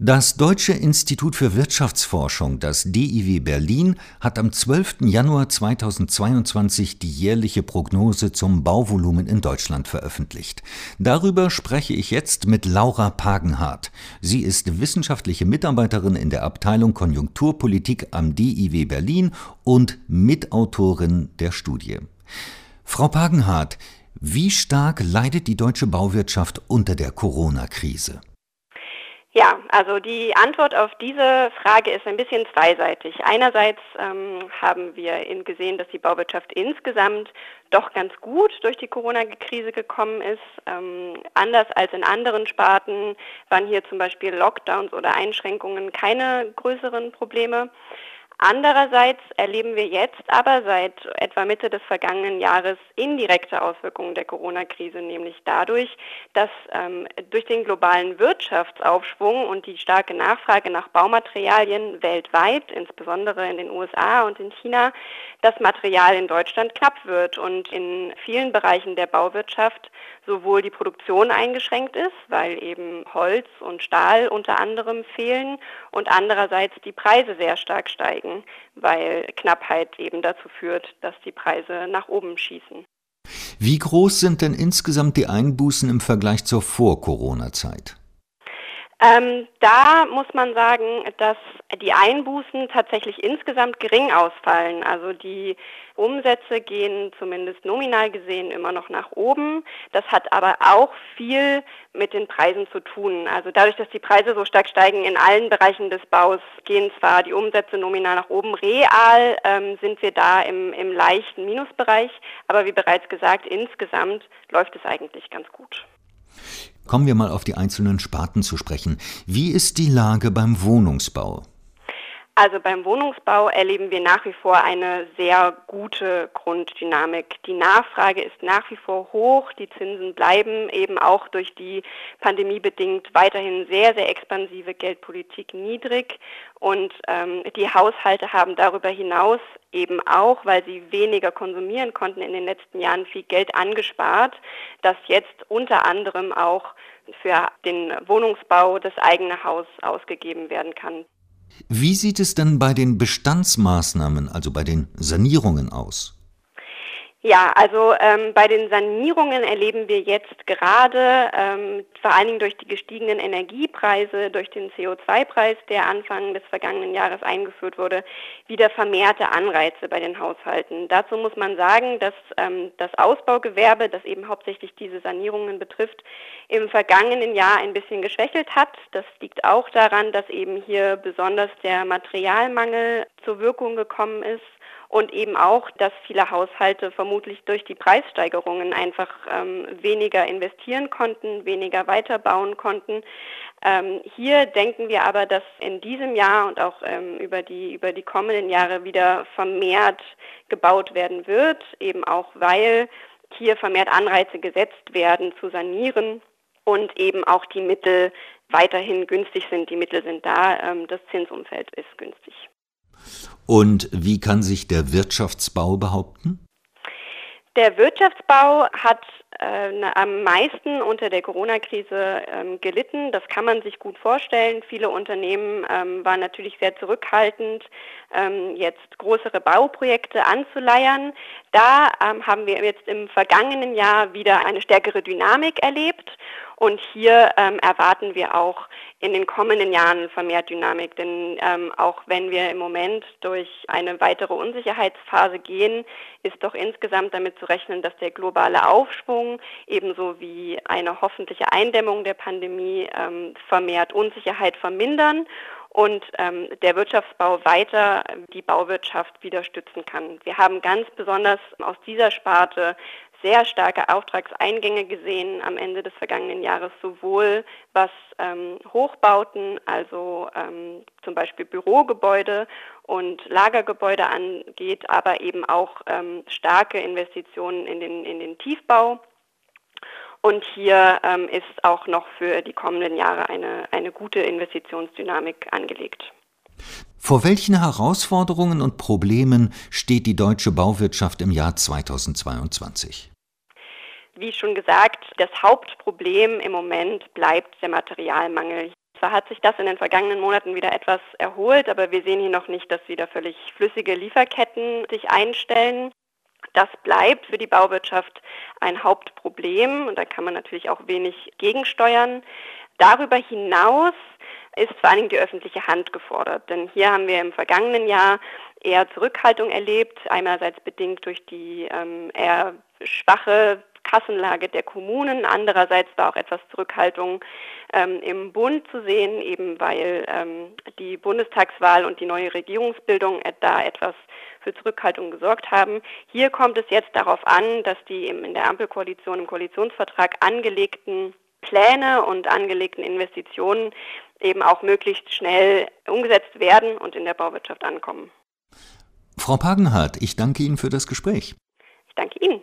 Das Deutsche Institut für Wirtschaftsforschung, das DIW Berlin, hat am 12. Januar 2022 die jährliche Prognose zum Bauvolumen in Deutschland veröffentlicht. Darüber spreche ich jetzt mit Laura Pagenhardt. Sie ist wissenschaftliche Mitarbeiterin in der Abteilung Konjunkturpolitik am DIW Berlin und Mitautorin der Studie. Frau Pagenhardt, wie stark leidet die deutsche Bauwirtschaft unter der Corona-Krise? Ja, also die Antwort auf diese Frage ist ein bisschen zweiseitig. Einerseits ähm, haben wir gesehen, dass die Bauwirtschaft insgesamt doch ganz gut durch die Corona-Krise gekommen ist. Ähm, anders als in anderen Sparten waren hier zum Beispiel Lockdowns oder Einschränkungen keine größeren Probleme. Andererseits erleben wir jetzt aber seit etwa Mitte des vergangenen Jahres indirekte Auswirkungen der Corona-Krise, nämlich dadurch, dass ähm, durch den globalen Wirtschaftsaufschwung und die starke Nachfrage nach Baumaterialien weltweit, insbesondere in den USA und in China, das Material in Deutschland knapp wird und in vielen Bereichen der Bauwirtschaft sowohl die Produktion eingeschränkt ist, weil eben Holz und Stahl unter anderem fehlen und andererseits die Preise sehr stark steigen, weil Knappheit eben dazu führt, dass die Preise nach oben schießen. Wie groß sind denn insgesamt die Einbußen im Vergleich zur Vor-Corona-Zeit? Ähm, da muss man sagen, dass die Einbußen tatsächlich insgesamt gering ausfallen. Also die Umsätze gehen zumindest nominal gesehen immer noch nach oben. Das hat aber auch viel mit den Preisen zu tun. Also dadurch, dass die Preise so stark steigen in allen Bereichen des Baus, gehen zwar die Umsätze nominal nach oben. Real ähm, sind wir da im, im leichten Minusbereich. Aber wie bereits gesagt, insgesamt läuft es eigentlich ganz gut. Kommen wir mal auf die einzelnen Sparten zu sprechen. Wie ist die Lage beim Wohnungsbau? Also beim Wohnungsbau erleben wir nach wie vor eine sehr gute Grunddynamik. Die Nachfrage ist nach wie vor hoch, die Zinsen bleiben eben auch durch die Pandemie bedingt weiterhin sehr, sehr expansive Geldpolitik niedrig und ähm, die Haushalte haben darüber hinaus eben auch, weil sie weniger konsumieren konnten in den letzten Jahren, viel Geld angespart, das jetzt unter anderem auch für den Wohnungsbau, das eigene Haus ausgegeben werden kann. Wie sieht es denn bei den Bestandsmaßnahmen, also bei den Sanierungen aus? Ja, also ähm, bei den Sanierungen erleben wir jetzt gerade, ähm, vor allen Dingen durch die gestiegenen Energiepreise, durch den CO2-Preis, der Anfang des vergangenen Jahres eingeführt wurde, wieder vermehrte Anreize bei den Haushalten. Dazu muss man sagen, dass ähm, das Ausbaugewerbe, das eben hauptsächlich diese Sanierungen betrifft, im vergangenen Jahr ein bisschen geschwächelt hat. Das liegt auch daran, dass eben hier besonders der Materialmangel zur Wirkung gekommen ist und eben auch, dass viele Haushalte vermutlich durch die Preissteigerungen einfach ähm, weniger investieren konnten, weniger weiterbauen konnten. Ähm, hier denken wir aber, dass in diesem Jahr und auch ähm, über, die, über die kommenden Jahre wieder vermehrt gebaut werden wird, eben auch weil hier vermehrt Anreize gesetzt werden zu sanieren und eben auch die Mittel weiterhin günstig sind. Die Mittel sind da, ähm, das Zinsumfeld ist günstig. Und wie kann sich der Wirtschaftsbau behaupten? Der Wirtschaftsbau hat äh, am meisten unter der Corona-Krise ähm, gelitten. Das kann man sich gut vorstellen. Viele Unternehmen ähm, waren natürlich sehr zurückhaltend, ähm, jetzt größere Bauprojekte anzuleiern. Da ähm, haben wir jetzt im vergangenen Jahr wieder eine stärkere Dynamik erlebt. Und hier ähm, erwarten wir auch in den kommenden Jahren vermehrt Dynamik. Denn ähm, auch wenn wir im Moment durch eine weitere Unsicherheitsphase gehen, ist doch insgesamt damit zu rechnen, dass der globale Aufschwung ebenso wie eine hoffentliche Eindämmung der Pandemie ähm, vermehrt Unsicherheit vermindern und ähm, der Wirtschaftsbau weiter die Bauwirtschaft wieder stützen kann. Wir haben ganz besonders aus dieser Sparte sehr starke Auftragseingänge gesehen am Ende des vergangenen Jahres, sowohl was ähm, Hochbauten, also ähm, zum Beispiel Bürogebäude und Lagergebäude angeht, aber eben auch ähm, starke Investitionen in den, in den Tiefbau. Und hier ähm, ist auch noch für die kommenden Jahre eine, eine gute Investitionsdynamik angelegt. Vor welchen Herausforderungen und Problemen steht die deutsche Bauwirtschaft im Jahr 2022? Wie schon gesagt, das Hauptproblem im Moment bleibt der Materialmangel. Zwar hat sich das in den vergangenen Monaten wieder etwas erholt, aber wir sehen hier noch nicht, dass wieder völlig flüssige Lieferketten sich einstellen. Das bleibt für die Bauwirtschaft ein Hauptproblem und da kann man natürlich auch wenig gegensteuern. Darüber hinaus ist vor allen Dingen die öffentliche Hand gefordert, denn hier haben wir im vergangenen Jahr eher Zurückhaltung erlebt, einerseits bedingt durch die ähm, eher schwache Kassenlage der Kommunen. Andererseits war auch etwas Zurückhaltung ähm, im Bund zu sehen, eben weil ähm, die Bundestagswahl und die neue Regierungsbildung da etwas für Zurückhaltung gesorgt haben. Hier kommt es jetzt darauf an, dass die in der Ampelkoalition im Koalitionsvertrag angelegten Pläne und angelegten Investitionen eben auch möglichst schnell umgesetzt werden und in der Bauwirtschaft ankommen. Frau Pagenhardt, ich danke Ihnen für das Gespräch. Ich danke Ihnen.